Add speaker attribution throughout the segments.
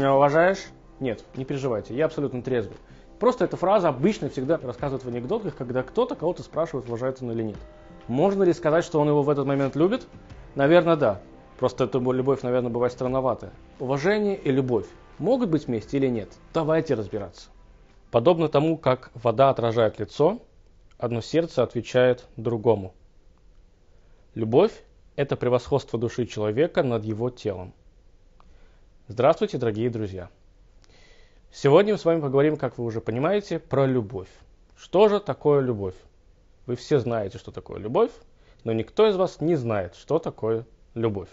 Speaker 1: меня уважаешь? Нет, не переживайте, я абсолютно трезвый. Просто эта фраза обычно всегда рассказывают в анекдотах, когда кто-то кого-то спрашивает, уважает он или нет. Можно ли сказать, что он его в этот момент любит? Наверное, да. Просто эта любовь, наверное, бывает странноватая. Уважение и любовь могут быть вместе или нет? Давайте разбираться. Подобно тому, как вода отражает лицо, одно сердце отвечает другому. Любовь – это превосходство души человека над его телом. Здравствуйте, дорогие друзья! Сегодня мы с вами поговорим, как вы уже понимаете, про любовь. Что же такое любовь? Вы все знаете, что такое любовь, но никто из вас не знает, что такое любовь.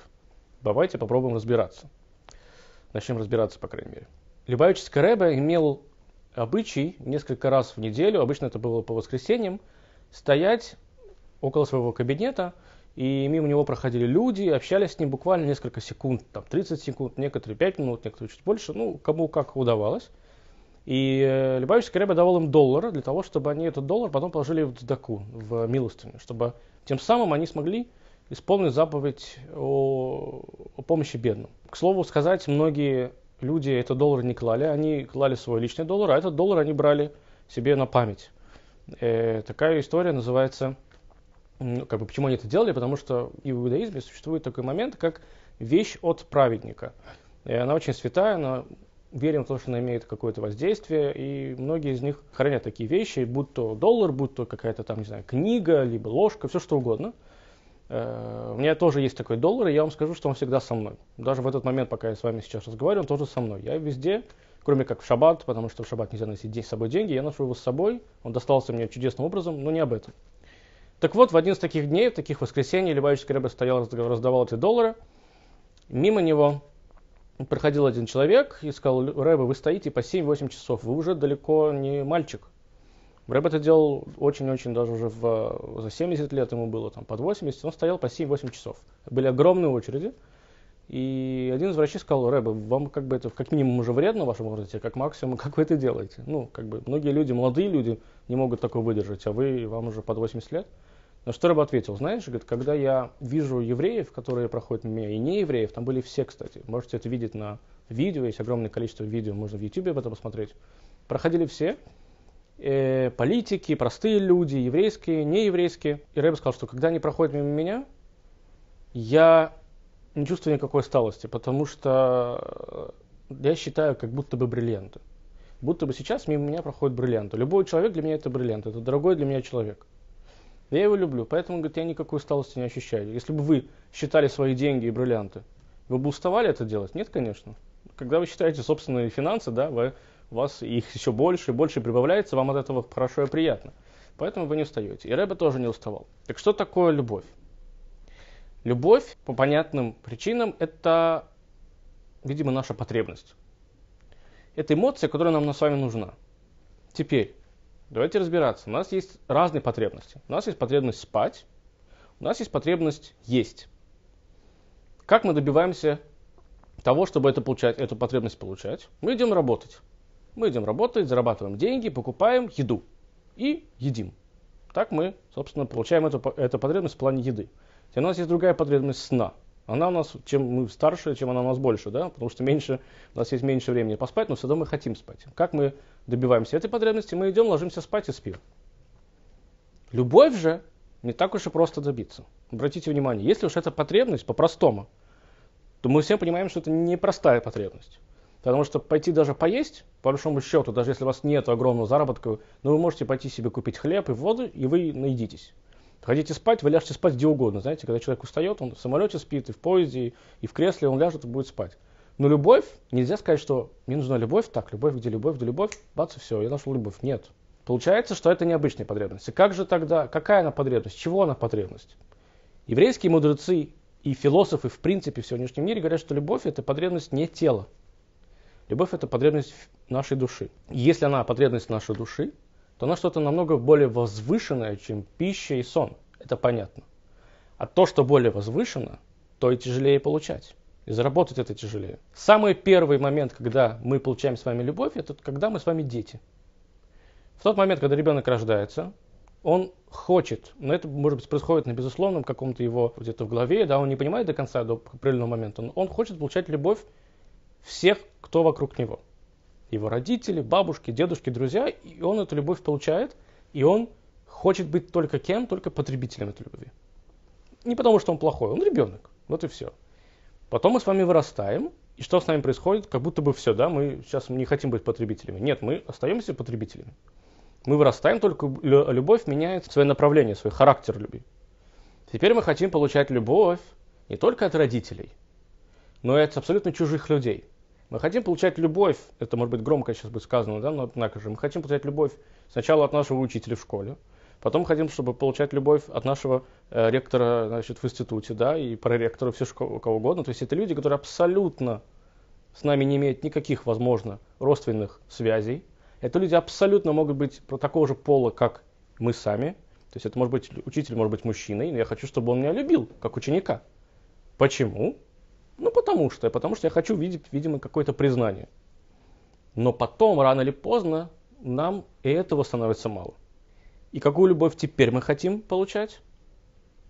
Speaker 1: Давайте попробуем разбираться. Начнем разбираться, по крайней мере. Любавический Рэбе имел обычай несколько раз в неделю, обычно это было по воскресеньям, стоять около своего кабинета – и мимо него проходили люди, общались с ним буквально несколько секунд, там 30 секунд, некоторые 5 минут, некоторые чуть больше, ну, кому как удавалось. И э, Любавичский Рэбе давал им доллар для того, чтобы они этот доллар потом положили в цдаку, в милостыню, чтобы тем самым они смогли исполнить заповедь о, о помощи бедным. К слову сказать, многие люди этот доллар не клали, они клали свой личный доллар, а этот доллар они брали себе на память. Э, такая история называется как бы, почему они это делали? Потому что и в иудаизме существует такой момент, как вещь от праведника. И она очень святая, она верим в то, что она имеет какое-то воздействие, и многие из них хранят такие вещи, будь то доллар, будь то какая-то там, не знаю, книга, либо ложка, все что угодно. Э, у меня тоже есть такой доллар, и я вам скажу, что он всегда со мной. Даже в этот момент, пока я с вами сейчас разговариваю, он тоже со мной. Я везде, кроме как в шаббат, потому что в шаббат нельзя носить с собой деньги, я ношу его с собой, он достался мне чудесным образом, но не об этом. Так вот, в один из таких дней, в таких воскресений, Любавичский Рэбе стоял, раздавал эти доллары. Мимо него проходил один человек и сказал, Рэбе, вы стоите по 7-8 часов, вы уже далеко не мальчик. Рэбе это делал очень-очень, даже уже в, за 70 лет ему было, там, под 80, он стоял по 7-8 часов. Были огромные очереди. И один из врачей сказал, Рэбе, вам как бы это как минимум уже вредно в вашем возрасте, как максимум, как вы это делаете? Ну, как бы многие люди, молодые люди не могут такого выдержать, а вы, вам уже под 80 лет. На что Рэб ответил, знаешь, говорит, когда я вижу евреев, которые проходят мимо и не евреев, там были все, кстати, можете это видеть на видео, есть огромное количество видео, можно в YouTube об этом посмотреть. Проходили все, э, политики, простые люди, еврейские, нееврейские. И Рэб сказал, что когда они проходят мимо меня, я не чувствую никакой усталости, потому что я считаю, как будто бы бриллианты. Будто бы сейчас мимо меня проходят бриллианты. Любой человек для меня это бриллиант, это дорогой для меня человек. Я его люблю, поэтому, говорит, я никакой усталости не ощущаю. Если бы вы считали свои деньги и бриллианты, вы бы уставали это делать? Нет, конечно. Когда вы считаете собственные финансы, да, вы, у вас их еще больше и больше прибавляется, вам от этого хорошо и приятно. Поэтому вы не устаете. И Рэбе тоже не уставал. Так что такое любовь? Любовь, по понятным причинам, это, видимо, наша потребность. Это эмоция, которая нам с вами нужна. Теперь, Давайте разбираться. У нас есть разные потребности. У нас есть потребность спать, у нас есть потребность есть. Как мы добиваемся того, чтобы это получать, эту потребность получать? Мы идем работать. Мы идем работать, зарабатываем деньги, покупаем еду и едим. Так мы, собственно, получаем эту, эту потребность в плане еды. у нас есть другая потребность сна – она у нас, чем мы старше, чем она у нас больше, да, потому что меньше, у нас есть меньше времени поспать, но все равно мы хотим спать. Как мы добиваемся этой потребности? Мы идем, ложимся спать и спим. Любовь же не так уж и просто добиться. Обратите внимание, если уж это потребность по-простому, то мы все понимаем, что это непростая потребность. Потому что пойти даже поесть, по большому счету, даже если у вас нет огромного заработка, но ну, вы можете пойти себе купить хлеб и воду, и вы наедитесь. Хотите спать, вы ляжете спать где угодно. Знаете, когда человек устает, он в самолете спит, и в поезде, и в кресле, он ляжет и будет спать. Но любовь, нельзя сказать, что мне нужна любовь, так, любовь, где любовь, где любовь, бац, и все, я нашел любовь. Нет. Получается, что это необычная потребность. И как же тогда, какая она потребность, чего она потребность? Еврейские мудрецы и философы, в принципе, в сегодняшнем мире говорят, что любовь – это потребность не тела. Любовь – это потребность нашей души. Если она потребность нашей души, то она что-то намного более возвышенное, чем пища и сон. Это понятно. А то, что более возвышено, то и тяжелее получать. И заработать это тяжелее. Самый первый момент, когда мы получаем с вами любовь, это когда мы с вами дети. В тот момент, когда ребенок рождается, он хочет, но это, может быть, происходит на безусловном каком-то его где-то в голове, да, он не понимает до конца, до определенного момента, но он хочет получать любовь всех, кто вокруг него. Его родители, бабушки, дедушки, друзья, и он эту любовь получает, и он хочет быть только кем? Только потребителем этой любви. Не потому, что он плохой, он ребенок. Вот и все. Потом мы с вами вырастаем, и что с нами происходит? Как будто бы все, да, мы сейчас не хотим быть потребителями. Нет, мы остаемся потребителями. Мы вырастаем, только любовь меняет свое направление, свой характер любви. Теперь мы хотим получать любовь не только от родителей, но и от абсолютно чужих людей. Мы хотим получать любовь, это может быть громко сейчас будет сказано, да, но однако же, мы хотим получать любовь сначала от нашего учителя в школе, Потом хотим, чтобы получать любовь от нашего э, ректора значит, в институте, да, и проректора, все у кого угодно. То есть это люди, которые абсолютно с нами не имеют никаких, возможно, родственных связей. Это люди абсолютно могут быть такого же пола, как мы сами. То есть это может быть учитель, может быть мужчиной, но я хочу, чтобы он меня любил, как ученика. Почему? Ну, потому что. Потому что я хочу видеть, видимо, какое-то признание. Но потом, рано или поздно, нам и этого становится мало. И какую любовь теперь мы хотим получать?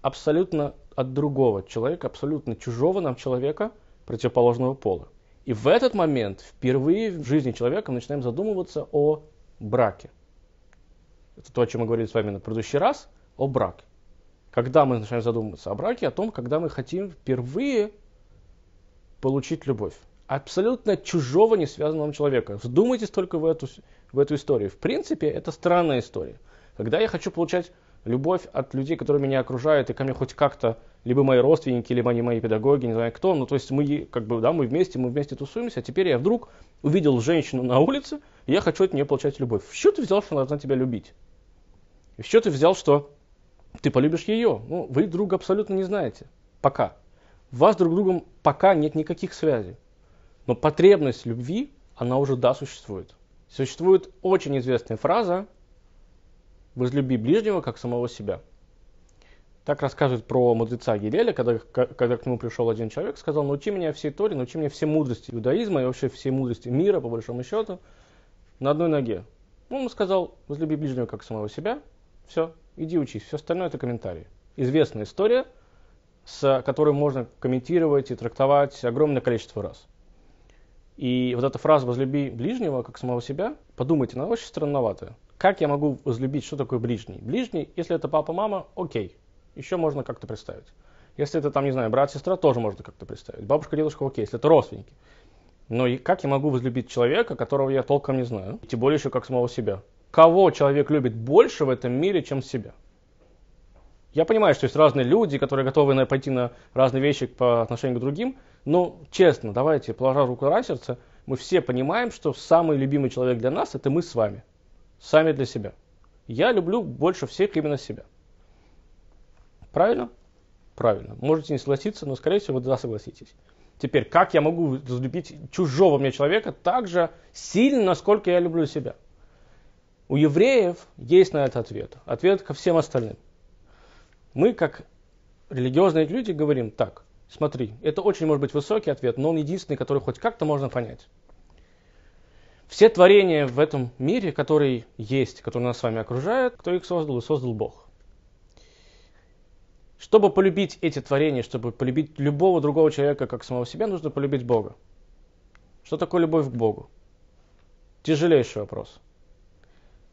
Speaker 1: Абсолютно от другого человека, абсолютно чужого нам человека, противоположного пола. И в этот момент впервые в жизни человека мы начинаем задумываться о браке. Это то, о чем мы говорили с вами на предыдущий раз, о браке. Когда мы начинаем задумываться о браке, о том, когда мы хотим впервые получить любовь. Абсолютно чужого, не связанного человека. Вдумайтесь только в эту, в эту историю. В принципе, это странная история. Когда я хочу получать любовь от людей, которые меня окружают, и ко мне хоть как-то, либо мои родственники, либо они мои педагоги, не знаю кто, ну то есть мы как бы, да, мы вместе, мы вместе тусуемся, а теперь я вдруг увидел женщину на улице, и я хочу от нее получать любовь. В что ты взял, что она должна тебя любить? И в что ты взял, что ты полюбишь ее? Ну, вы друг абсолютно не знаете. Пока. У вас друг с другом пока нет никаких связей. Но потребность любви, она уже да, существует. Существует очень известная фраза, возлюби ближнего, как самого себя. Так рассказывает про мудреца Гилеля, когда, когда к нему пришел один человек, сказал, научи меня всей Торе, научи меня все мудрости иудаизма и вообще все мудрости мира, по большому счету, на одной ноге. Он сказал, возлюби ближнего, как самого себя, все, иди учись, все остальное это комментарии. Известная история, с которой можно комментировать и трактовать огромное количество раз. И вот эта фраза «возлюби ближнего, как самого себя», подумайте, она очень странноватая. Как я могу возлюбить, что такое ближний? Ближний, если это папа, мама, окей, еще можно как-то представить. Если это там, не знаю, брат, сестра, тоже можно как-то представить. Бабушка, дедушка, окей, если это родственники. Но и как я могу возлюбить человека, которого я толком не знаю, тем более еще как самого себя? Кого человек любит больше в этом мире, чем себя? Я понимаю, что есть разные люди, которые готовы пойти на разные вещи по отношению к другим, но честно, давайте, положа руку на сердце, мы все понимаем, что самый любимый человек для нас – это мы с вами – сами для себя. Я люблю больше всех именно себя. Правильно? Правильно. Можете не согласиться, но, скорее всего, вы да согласитесь. Теперь, как я могу разлюбить чужого мне человека так же сильно, насколько я люблю себя? У евреев есть на это ответ. Ответ ко всем остальным. Мы, как религиозные люди, говорим так. Смотри, это очень может быть высокий ответ, но он единственный, который хоть как-то можно понять. Все творения в этом мире, которые есть, которые нас с вами окружают, кто их создал? Создал Бог. Чтобы полюбить эти творения, чтобы полюбить любого другого человека, как самого себя, нужно полюбить Бога. Что такое любовь к Богу? Тяжелейший вопрос.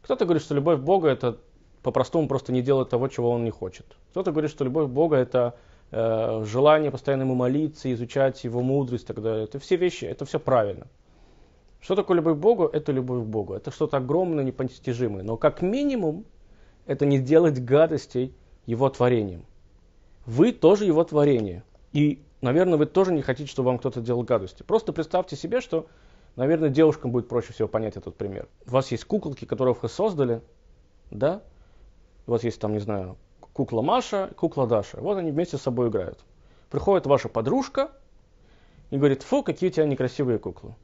Speaker 1: Кто-то говорит, что любовь к Богу это по-простому просто не делать того, чего он не хочет. Кто-то говорит, что любовь к Богу это э, желание постоянно ему молиться, изучать его мудрость и так далее. Это все вещи, это все правильно. Что такое любовь к Богу? Это любовь к Богу. Это что-то огромное, непостижимое. Но как минимум, это не делать гадостей Его творением. Вы тоже Его творение. И, наверное, вы тоже не хотите, чтобы вам кто-то делал гадости. Просто представьте себе, что, наверное, девушкам будет проще всего понять этот пример. У вас есть куколки, которые вы создали, да? У вас есть там, не знаю, кукла Маша, кукла Даша. Вот они вместе с собой играют. Приходит ваша подружка и говорит, фу, какие у тебя некрасивые куклы.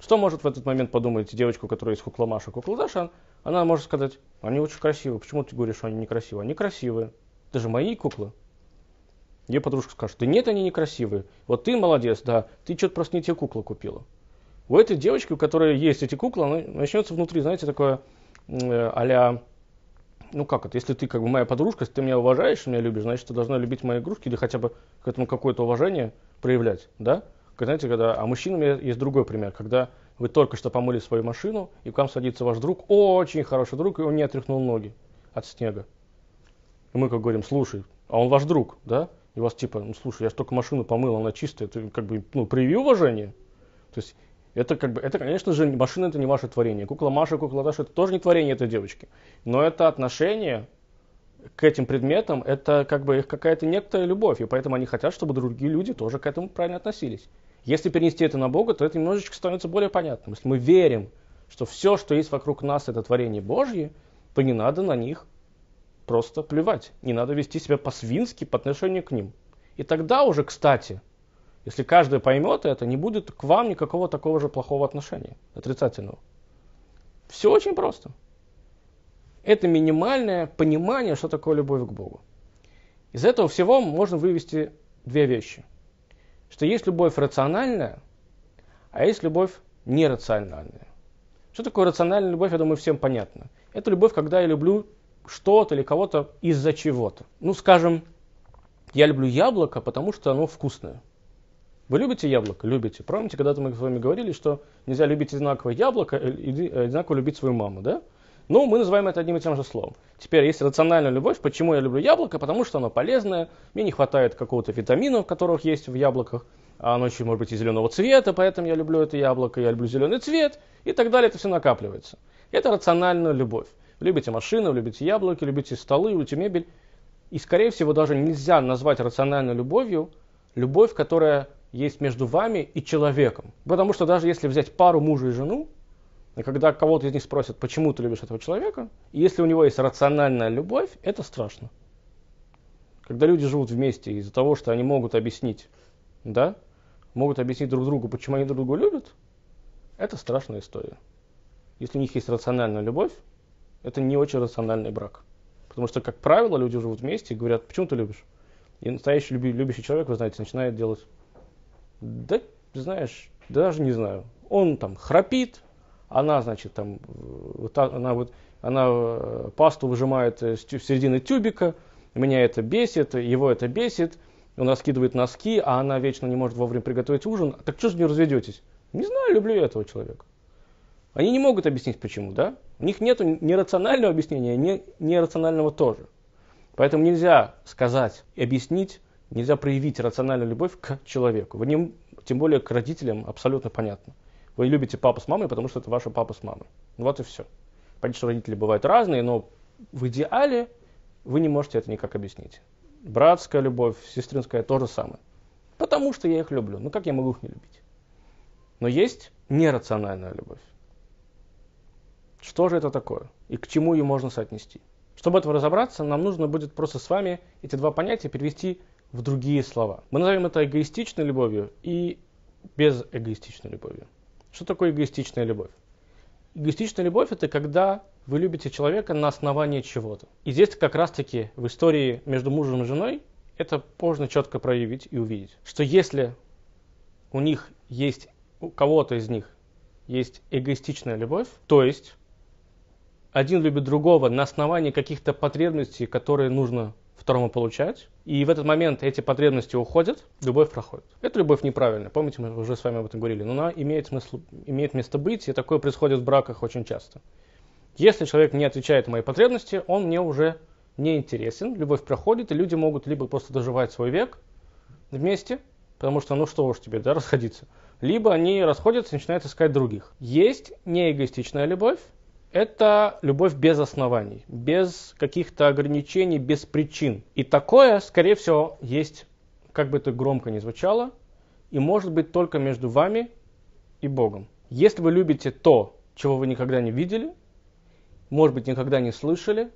Speaker 1: Что может в этот момент подумать девочка, у которой есть кукла Маша, кукла Даша? Она может сказать, они очень красивые. Почему ты говоришь, что они некрасивые? Они красивые. Это же мои куклы. Ее подружка скажет, да нет, они некрасивые. Вот ты молодец, да, ты что-то просто не те куклы купила. У этой девочки, у которой есть эти куклы, начнется внутри, знаете, такое э, а ну как это, если ты как бы моя подружка, если ты меня уважаешь, меня любишь, значит, ты должна любить мои игрушки или хотя бы к этому какое-то уважение проявлять, да? Знаете, когда, а мужчинам есть другой пример, когда вы только что помыли свою машину, и к вам садится ваш друг, очень хороший друг, и он не отряхнул ноги от снега. И мы как говорим, слушай, а он ваш друг, да? И вас типа, ну слушай, я же только машину помыл, она чистая, ты как бы, ну, прояви уважение. То есть это, как бы, это, конечно же, машина это не ваше творение. Кукла Маша, кукла Даша, это тоже не творение этой девочки. Но это отношение к этим предметам, это как бы их какая-то некоторая любовь. И поэтому они хотят, чтобы другие люди тоже к этому правильно относились. Если перенести это на Бога, то это немножечко становится более понятным. Если мы верим, что все, что есть вокруг нас, это творение Божье, то не надо на них просто плевать. Не надо вести себя по-свински по отношению к ним. И тогда уже, кстати, если каждый поймет это, не будет к вам никакого такого же плохого отношения, отрицательного. Все очень просто. Это минимальное понимание, что такое любовь к Богу. Из этого всего можно вывести две вещи. Что есть любовь рациональная, а есть любовь нерациональная. Что такое рациональная любовь, я думаю, всем понятно. Это любовь, когда я люблю что-то или кого-то из-за чего-то. Ну, скажем, я люблю яблоко, потому что оно вкусное. Вы любите яблоко? Любите. Помните, когда-то мы с вами говорили, что нельзя любить одинаковое яблоко и одинаково любить свою маму, да? Ну, мы называем это одним и тем же словом. Теперь есть рациональная любовь. Почему я люблю яблоко? Потому что оно полезное, мне не хватает какого-то витамина, которых есть в яблоках, а оно еще может быть и зеленого цвета, поэтому я люблю это яблоко, я люблю зеленый цвет и так далее. Это все накапливается. Это рациональная любовь. Любите машины, любите яблоки, любите столы, любите мебель. И, скорее всего, даже нельзя назвать рациональной любовью любовь, которая есть между вами и человеком. Потому что даже если взять пару мужа и жену, и когда кого-то из них спросят, почему ты любишь этого человека, и если у него есть рациональная любовь, это страшно. Когда люди живут вместе из-за того, что они могут объяснить, да, могут объяснить друг другу, почему они друг друга любят, это страшная история. Если у них есть рациональная любовь, это не очень рациональный брак. Потому что, как правило, люди живут вместе и говорят, почему ты любишь? И настоящий любящий человек, вы знаете, начинает делать, да, знаешь, даже не знаю. Он там храпит, она, значит, там, вот, она, вот, она э, пасту выжимает с середины тюбика, меня это бесит, его это бесит, он раскидывает носки, а она вечно не может вовремя приготовить ужин. Так что же не разведетесь? Не знаю, люблю я этого человека. Они не могут объяснить почему, да? У них нет ни рационального объяснения, ни нерационального тоже. Поэтому нельзя сказать объяснить, нельзя проявить рациональную любовь к человеку. Вы не, тем более к родителям абсолютно понятно. Вы любите папу с мамой, потому что это ваша папа с мамой. Вот и все. Понятно, что родители бывают разные, но в идеале вы не можете это никак объяснить. Братская любовь, сестринская то же самое. Потому что я их люблю. Ну как я могу их не любить? Но есть нерациональная любовь. Что же это такое? И к чему ее можно соотнести? Чтобы этого разобраться, нам нужно будет просто с вами эти два понятия перевести в другие слова. Мы назовем это эгоистичной любовью и безэгоистичной любовью. Что такое эгоистичная любовь? Эгоистичная любовь это когда вы любите человека на основании чего-то. И здесь как раз-таки в истории между мужем и женой это можно четко проявить и увидеть. Что если у них есть, у кого-то из них есть эгоистичная любовь, то есть один любит другого на основании каких-то потребностей, которые нужно второму получать. И в этот момент эти потребности уходят, любовь проходит. Это любовь неправильная. Помните, мы уже с вами об этом говорили. Но она имеет, смысл, имеет место быть, и такое происходит в браках очень часто. Если человек не отвечает мои потребности, он мне уже не интересен, любовь проходит, и люди могут либо просто доживать свой век вместе, потому что ну что уж тебе, да, расходиться, либо они расходятся и начинают искать других. Есть неэгоистичная любовь, это любовь без оснований, без каких-то ограничений, без причин. И такое, скорее всего, есть, как бы это громко ни звучало, и может быть только между вами и Богом. Если вы любите то, чего вы никогда не видели, может быть, никогда не слышали,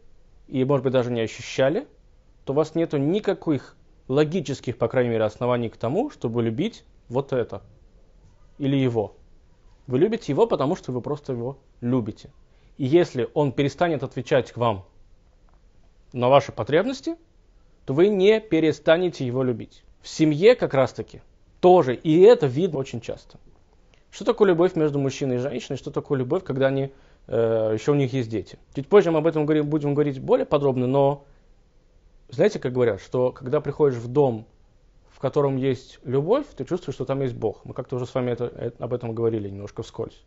Speaker 1: и, может быть, даже не ощущали, то у вас нет никаких логических, по крайней мере, оснований к тому, чтобы любить вот это или его. Вы любите его, потому что вы просто его любите. И если он перестанет отвечать к вам на ваши потребности, то вы не перестанете его любить. В семье как раз таки тоже, и это видно очень часто. Что такое любовь между мужчиной и женщиной, что такое любовь, когда они, э, еще у них есть дети. Чуть позже мы об этом говорим, будем говорить более подробно, но знаете, как говорят, что когда приходишь в дом в котором есть любовь, ты чувствуешь, что там есть Бог. Мы как-то уже с вами это, это, об этом говорили немножко вскользь.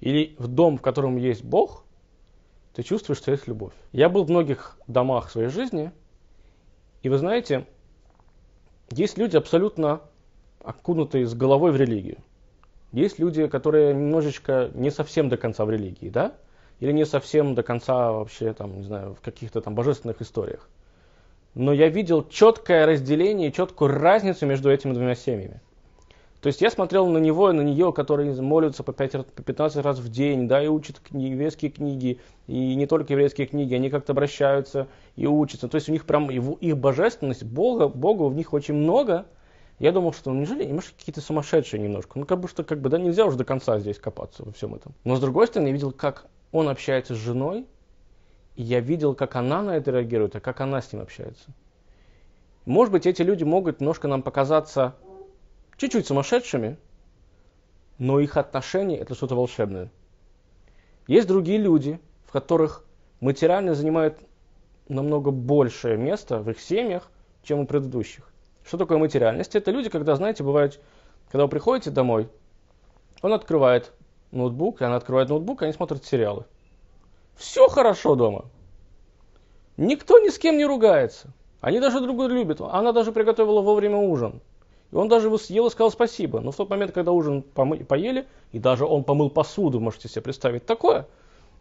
Speaker 1: Или в дом, в котором есть Бог, ты чувствуешь, что есть любовь. Я был в многих домах своей жизни, и вы знаете, есть люди абсолютно окунутые с головой в религию. Есть люди, которые немножечко не совсем до конца в религии, да? Или не совсем до конца вообще, там, не знаю, в каких-то там божественных историях. Но я видел четкое разделение, четкую разницу между этими двумя семьями. То есть я смотрел на него и на нее, которые молятся по, 5, по 15 раз в день, да, и учат книги, еврейские книги, и не только еврейские книги, они как-то обращаются и учатся. То есть у них прям его, их божественность, Бога, Бога в них очень много. Я думал, что ну, неужели немножко какие-то сумасшедшие немножко. Ну, как бы что, как бы, да, нельзя уже до конца здесь копаться во всем этом. Но с другой стороны, я видел, как он общается с женой, и я видел, как она на это реагирует, а как она с ним общается. Может быть, эти люди могут немножко нам показаться чуть-чуть сумасшедшими, но их отношения это что-то волшебное. Есть другие люди, в которых материально занимает намного большее место в их семьях, чем у предыдущих. Что такое материальность? Это люди, когда, знаете, бывает, когда вы приходите домой, он открывает ноутбук, и она открывает ноутбук, и они смотрят сериалы. Все хорошо дома. Никто ни с кем не ругается. Они даже друг друга любят. Она даже приготовила вовремя ужин. И он даже его съел и сказал спасибо. Но в тот момент, когда ужин помы- поели, и даже он помыл посуду, можете себе представить такое,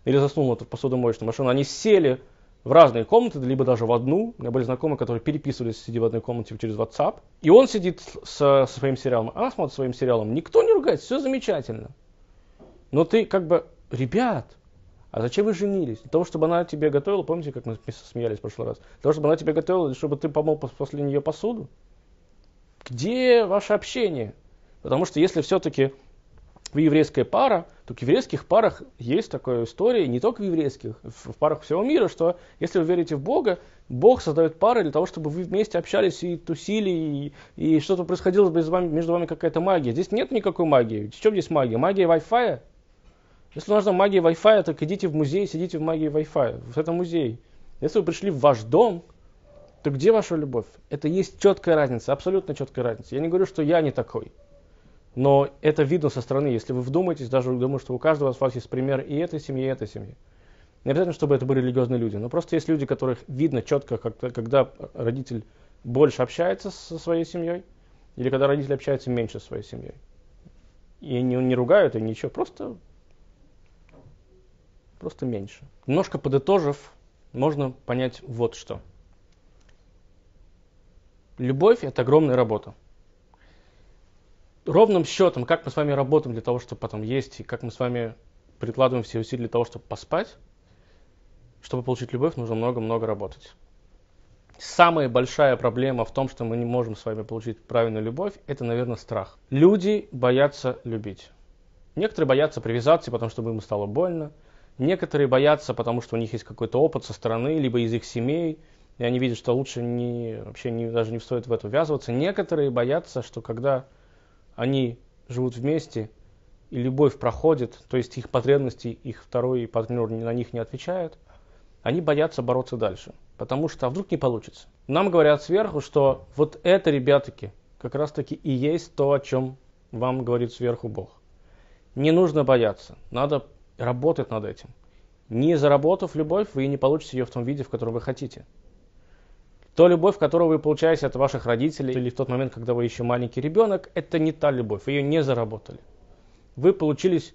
Speaker 1: или заснул в посудомоечную машину, они сели в разные комнаты, либо даже в одну. У меня были знакомые, которые переписывались, сидя в одной комнате через WhatsApp. И он сидит со, своим сериалом, она смотрит своим сериалом. Никто не ругается, все замечательно. Но ты как бы, ребят, а зачем вы женились? Для того, чтобы она тебе готовила, помните, как мы смеялись в прошлый раз? Для того, чтобы она тебе готовила, чтобы ты помыл после нее посуду? Где ваше общение? Потому что если все-таки вы еврейская пара, то в еврейских парах есть такая история, не только в еврейских, в парах всего мира, что если вы верите в Бога, Бог создает пары для того, чтобы вы вместе общались и тусили, и, и что-то происходило между вами, между вами какая-то магия. Здесь нет никакой магии. В чем здесь магия? Магия Wi-Fi? Если нужна магия Wi-Fi, так идите в музей, сидите в магии Wi-Fi. В этом. Если вы пришли в ваш дом, то где ваша любовь? Это есть четкая разница, абсолютно четкая разница. Я не говорю, что я не такой. Но это видно со стороны, если вы вдумаетесь, даже думаю, что у каждого из вас есть пример и этой семьи, и этой семьи. Не обязательно, чтобы это были религиозные люди, но просто есть люди, которых видно четко, когда родитель больше общается со своей семьей, или когда родитель общается меньше со своей семьей. И не, не ругают, и ничего, просто, просто меньше. Немножко подытожив, можно понять вот что – Любовь – это огромная работа. Ровным счетом, как мы с вами работаем для того, чтобы потом есть, и как мы с вами прикладываем все усилия для того, чтобы поспать, чтобы получить любовь, нужно много-много работать. Самая большая проблема в том, что мы не можем с вами получить правильную любовь, это, наверное, страх. Люди боятся любить. Некоторые боятся привязаться, потому что им стало больно. Некоторые боятся, потому что у них есть какой-то опыт со стороны, либо из их семей, и они видят, что лучше не, вообще не, даже не стоит в это ввязываться. Некоторые боятся, что когда они живут вместе, и любовь проходит, то есть их потребности, их второй партнер на них не отвечает, они боятся бороться дальше. Потому что а вдруг не получится. Нам говорят сверху, что вот это, ребятки, как раз таки и есть то, о чем вам говорит сверху Бог. Не нужно бояться, надо работать над этим. Не заработав любовь, вы не получите ее в том виде, в котором вы хотите. То любовь, которую вы получаете от ваших родителей или в тот момент, когда вы еще маленький ребенок, это не та любовь, ее не заработали. Вы получились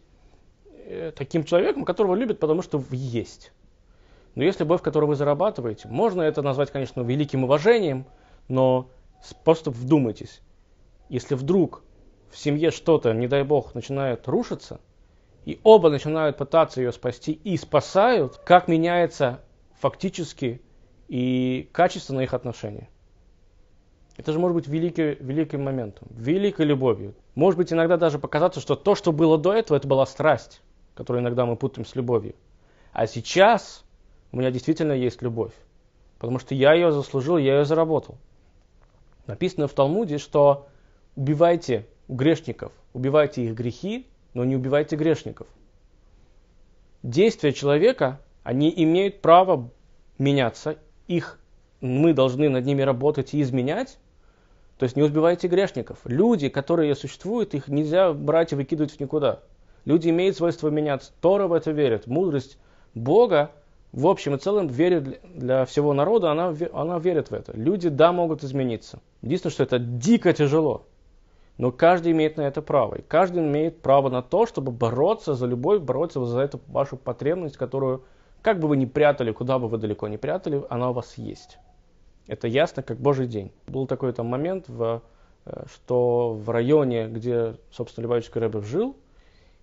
Speaker 1: э, таким человеком, которого любят, потому что вы есть. Но есть любовь, которую вы зарабатываете. Можно это назвать, конечно, великим уважением, но просто вдумайтесь. Если вдруг в семье что-то, не дай бог, начинает рушиться, и оба начинают пытаться ее спасти и спасают, как меняется фактически и качество их отношений. Это же может быть великий, великим моментом, великой любовью. Может быть иногда даже показаться, что то, что было до этого, это была страсть, которую иногда мы путаем с любовью. А сейчас у меня действительно есть любовь, потому что я ее заслужил, я ее заработал. Написано в Талмуде, что убивайте грешников, убивайте их грехи, но не убивайте грешников. Действия человека, они имеют право меняться их мы должны над ними работать и изменять, То есть не убивайте грешников. Люди, которые существуют, их нельзя брать и выкидывать в никуда. Люди имеют свойство меняться. Тора в это верит. Мудрость Бога в общем и целом верит для всего народа, она, она верит в это. Люди, да, могут измениться. Единственное, что это дико тяжело. Но каждый имеет на это право. И каждый имеет право на то, чтобы бороться за любовь, бороться за эту вашу потребность, которую, как бы вы ни прятали, куда бы вы далеко не прятали, она у вас есть. Это ясно, как Божий день. Был такой там момент, в, э, что в районе, где, собственно, Любавичский Рэбе жил,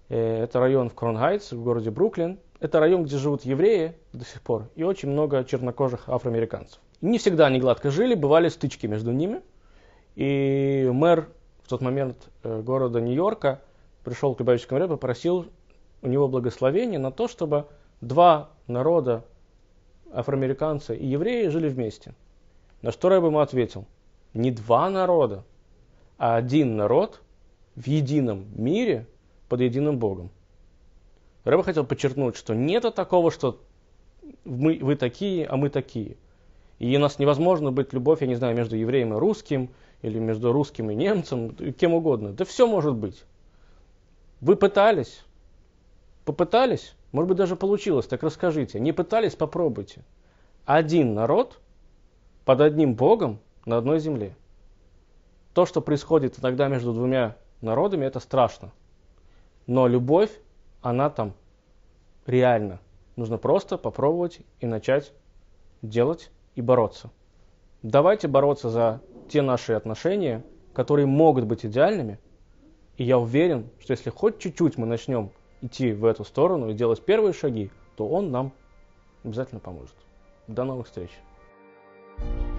Speaker 1: э, это район в Crown Heights, в городе Бруклин, это район, где живут евреи до сих пор, и очень много чернокожих афроамериканцев. И не всегда они гладко жили, бывали стычки между ними. И мэр в тот момент э, города Нью-Йорка пришел к Любавичскому Рэбе, попросил у него благословения на то, чтобы два народа, афроамериканцы и евреи, жили вместе – на что Рэб ему ответил, не два народа, а один народ в едином мире под единым Богом. Рэб хотел подчеркнуть, что нет такого, что мы, вы такие, а мы такие. И у нас невозможно быть любовь, я не знаю, между евреем и русским, или между русским и немцем, кем угодно. Да все может быть. Вы пытались, попытались, может быть даже получилось, так расскажите. Не пытались, попробуйте. Один народ – под одним Богом на одной земле. То, что происходит иногда между двумя народами, это страшно. Но любовь, она там реально. Нужно просто попробовать и начать делать и бороться. Давайте бороться за те наши отношения, которые могут быть идеальными. И я уверен, что если хоть чуть-чуть мы начнем идти в эту сторону и делать первые шаги, то он нам обязательно поможет. До новых встреч! thank you